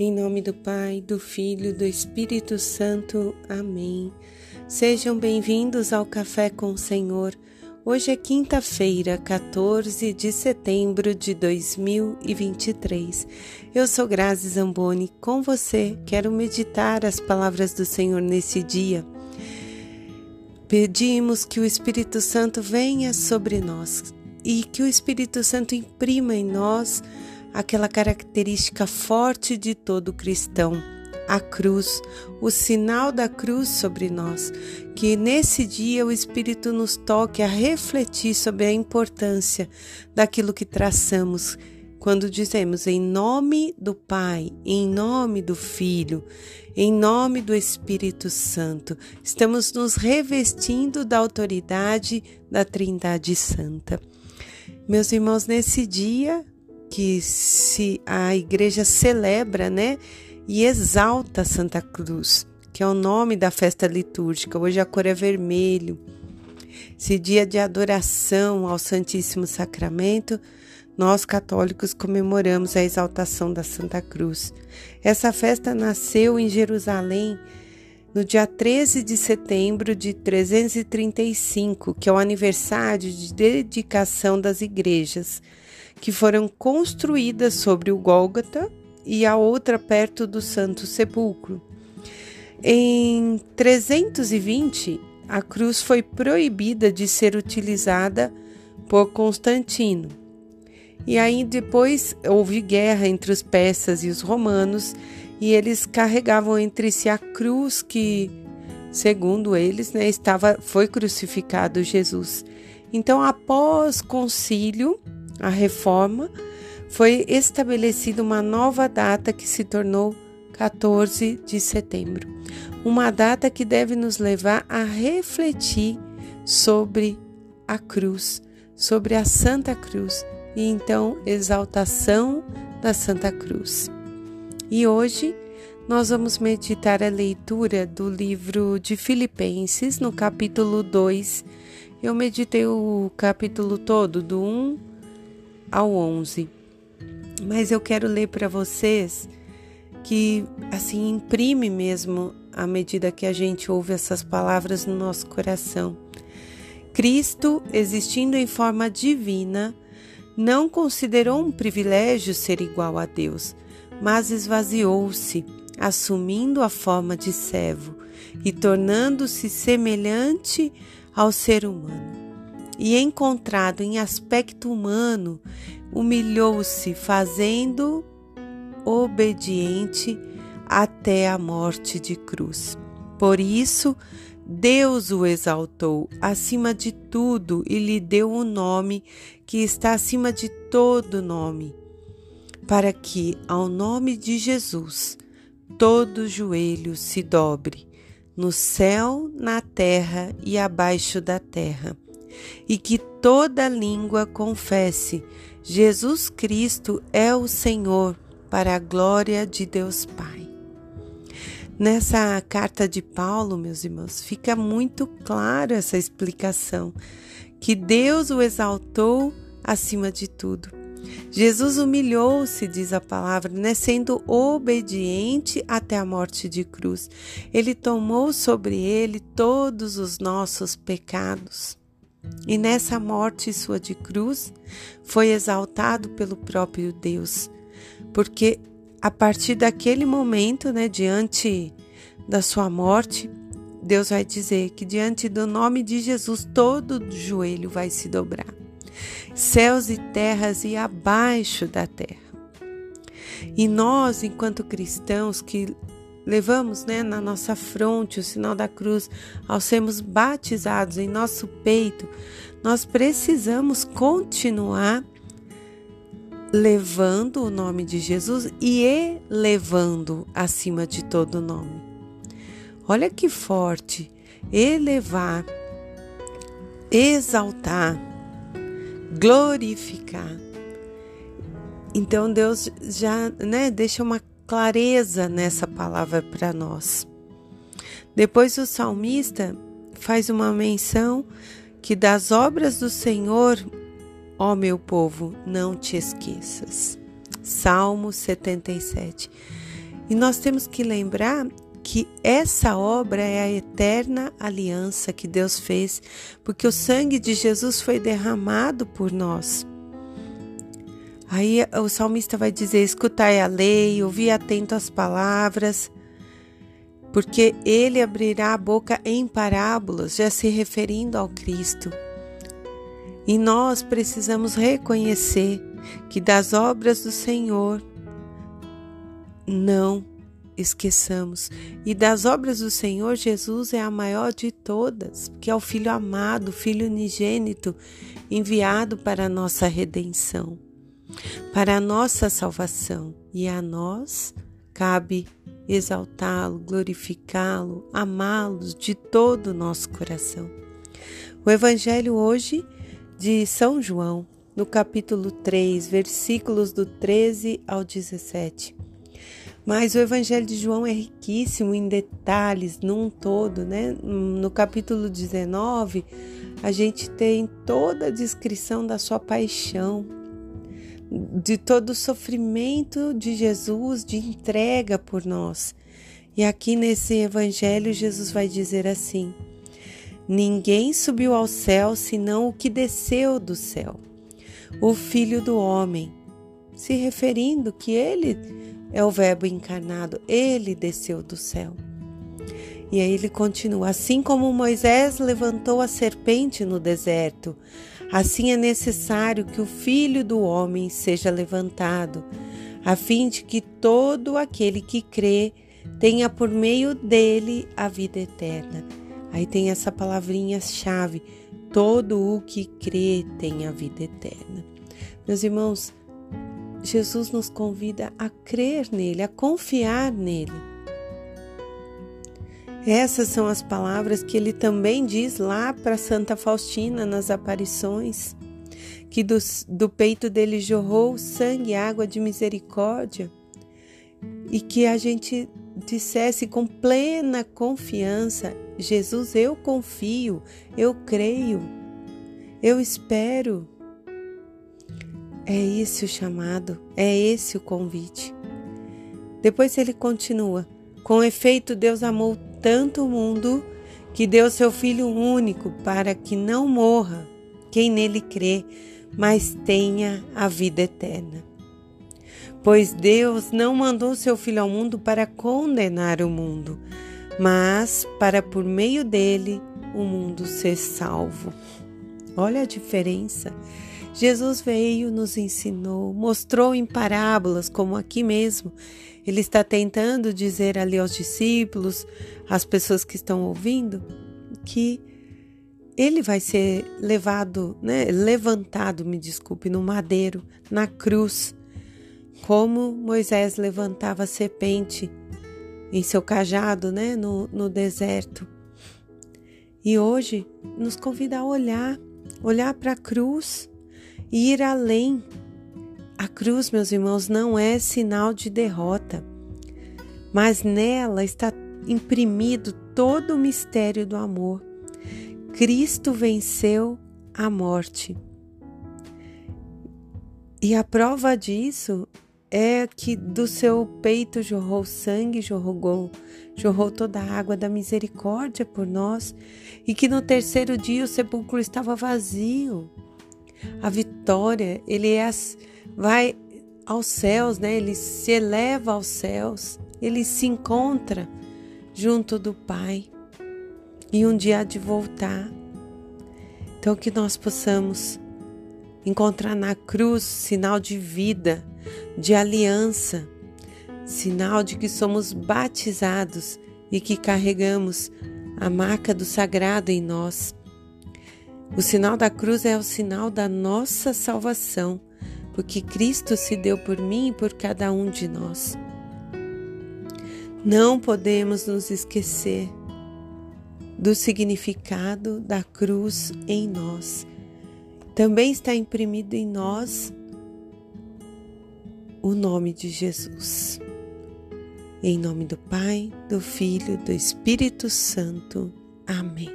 Em nome do Pai, do Filho, do Espírito Santo. Amém. Sejam bem-vindos ao Café com o Senhor. Hoje é quinta-feira, 14 de setembro de 2023. Eu sou Grazi Zamboni. Com você, quero meditar as palavras do Senhor nesse dia. Pedimos que o Espírito Santo venha sobre nós e que o Espírito Santo imprima em nós aquela característica forte de todo cristão, a cruz, o sinal da cruz sobre nós. Que nesse dia o Espírito nos toque a refletir sobre a importância daquilo que traçamos quando dizemos em nome do Pai, em nome do Filho, em nome do Espírito Santo, estamos nos revestindo da autoridade da Trindade Santa. Meus irmãos, nesse dia que se a igreja celebra, né, e exalta Santa Cruz, que é o nome da festa litúrgica. Hoje a cor é vermelho. Esse dia de adoração ao Santíssimo Sacramento, nós católicos comemoramos a exaltação da Santa Cruz. Essa festa nasceu em Jerusalém no dia 13 de setembro de 335, que é o aniversário de dedicação das igrejas que foram construídas sobre o Gólgota e a outra perto do Santo Sepulcro. Em 320, a cruz foi proibida de ser utilizada por Constantino. E aí depois houve guerra entre os persas e os romanos, e eles carregavam entre si a cruz que, segundo eles, né, estava foi crucificado Jesus. Então, após concílio, a reforma, foi estabelecida uma nova data que se tornou 14 de setembro. Uma data que deve nos levar a refletir sobre a cruz, sobre a Santa Cruz e então exaltação da Santa Cruz. E hoje nós vamos meditar a leitura do livro de Filipenses, no capítulo 2. Eu meditei o capítulo todo, do 1 ao 11. Mas eu quero ler para vocês que assim imprime mesmo à medida que a gente ouve essas palavras no nosso coração. Cristo, existindo em forma divina, não considerou um privilégio ser igual a Deus, mas esvaziou-se, assumindo a forma de servo e tornando-se semelhante ao ser humano e encontrado em aspecto humano, humilhou-se, fazendo obediente até a morte de cruz. Por isso, Deus o exaltou acima de tudo e lhe deu o um nome que está acima de todo nome, para que, ao nome de Jesus, todo joelho se dobre, no céu, na terra e abaixo da terra e que toda língua confesse: Jesus Cristo é o Senhor, para a glória de Deus Pai. Nessa carta de Paulo, meus irmãos, fica muito claro essa explicação, que Deus o exaltou acima de tudo. Jesus humilhou-se, diz a palavra, né, sendo obediente até a morte de cruz. Ele tomou sobre ele todos os nossos pecados. E nessa morte sua de cruz foi exaltado pelo próprio Deus, porque a partir daquele momento, né, diante da sua morte, Deus vai dizer que diante do nome de Jesus todo joelho vai se dobrar, céus e terras e abaixo da terra. E nós, enquanto cristãos que levamos né, na nossa fronte o sinal da cruz, ao sermos batizados em nosso peito, nós precisamos continuar levando o nome de Jesus e elevando acima de todo nome. Olha que forte! Elevar, exaltar, glorificar. Então Deus já né, deixa uma clareza nessa palavra para nós. Depois o salmista faz uma menção que das obras do Senhor, ó meu povo, não te esqueças. Salmo 77. E nós temos que lembrar que essa obra é a eterna aliança que Deus fez, porque o sangue de Jesus foi derramado por nós. Aí o salmista vai dizer: escutai a lei, ouvi atento as palavras, porque ele abrirá a boca em parábolas, já se referindo ao Cristo. E nós precisamos reconhecer que das obras do Senhor não esqueçamos. E das obras do Senhor, Jesus é a maior de todas, que é o Filho amado, Filho unigênito, enviado para a nossa redenção, para a nossa salvação. E a nós cabe exaltá-lo, glorificá-lo, amá-lo de todo o nosso coração. O Evangelho hoje de São João, no capítulo 3, versículos do 13 ao 17. Mas o Evangelho de João é riquíssimo em detalhes, num todo, né? No capítulo 19, a gente tem toda a descrição da sua paixão, de todo o sofrimento de Jesus, de entrega por nós. E aqui nesse Evangelho, Jesus vai dizer assim: Ninguém subiu ao céu senão o que desceu do céu, o Filho do Homem, se referindo que ele é o Verbo encarnado, ele desceu do céu. E aí ele continua: assim como Moisés levantou a serpente no deserto, assim é necessário que o filho do homem seja levantado, a fim de que todo aquele que crê tenha por meio dele a vida eterna. Aí tem essa palavrinha-chave: todo o que crê tem a vida eterna. Meus irmãos, Jesus nos convida a crer nele, a confiar nele. Essas são as palavras que ele também diz lá para Santa Faustina nas aparições, que do, do peito dele jorrou sangue e água de misericórdia, e que a gente dissesse com plena confiança: Jesus, eu confio, eu creio, eu espero. É esse o chamado, é esse o convite. Depois ele continua: Com efeito, Deus amou tanto o mundo que deu seu Filho único para que não morra quem nele crê, mas tenha a vida eterna. Pois Deus não mandou seu Filho ao mundo para condenar o mundo, mas para por meio dele o mundo ser salvo. Olha a diferença. Jesus veio, nos ensinou, mostrou em parábolas, como aqui mesmo. Ele está tentando dizer ali aos discípulos, às pessoas que estão ouvindo, que ele vai ser levado, né, levantado, me desculpe, no madeiro, na cruz, como Moisés levantava a serpente em seu cajado, né, no, no deserto. E hoje nos convida a olhar, olhar para a cruz e ir além. A cruz, meus irmãos, não é sinal de derrota, mas nela está imprimido todo o mistério do amor. Cristo venceu a morte. E a prova disso é que do seu peito jorrou sangue, jorrou, jorrou toda a água da misericórdia por nós, e que no terceiro dia o sepulcro estava vazio. A vitória, ele é, vai aos céus, né? Ele se eleva aos céus, ele se encontra junto do Pai e um dia há de voltar. Então que nós possamos encontrar na cruz sinal de vida, de aliança, sinal de que somos batizados e que carregamos a marca do sagrado em nós. O sinal da cruz é o sinal da nossa salvação, porque Cristo se deu por mim e por cada um de nós. Não podemos nos esquecer do significado da cruz em nós. Também está imprimido em nós o nome de Jesus. Em nome do Pai, do Filho, do Espírito Santo. Amém.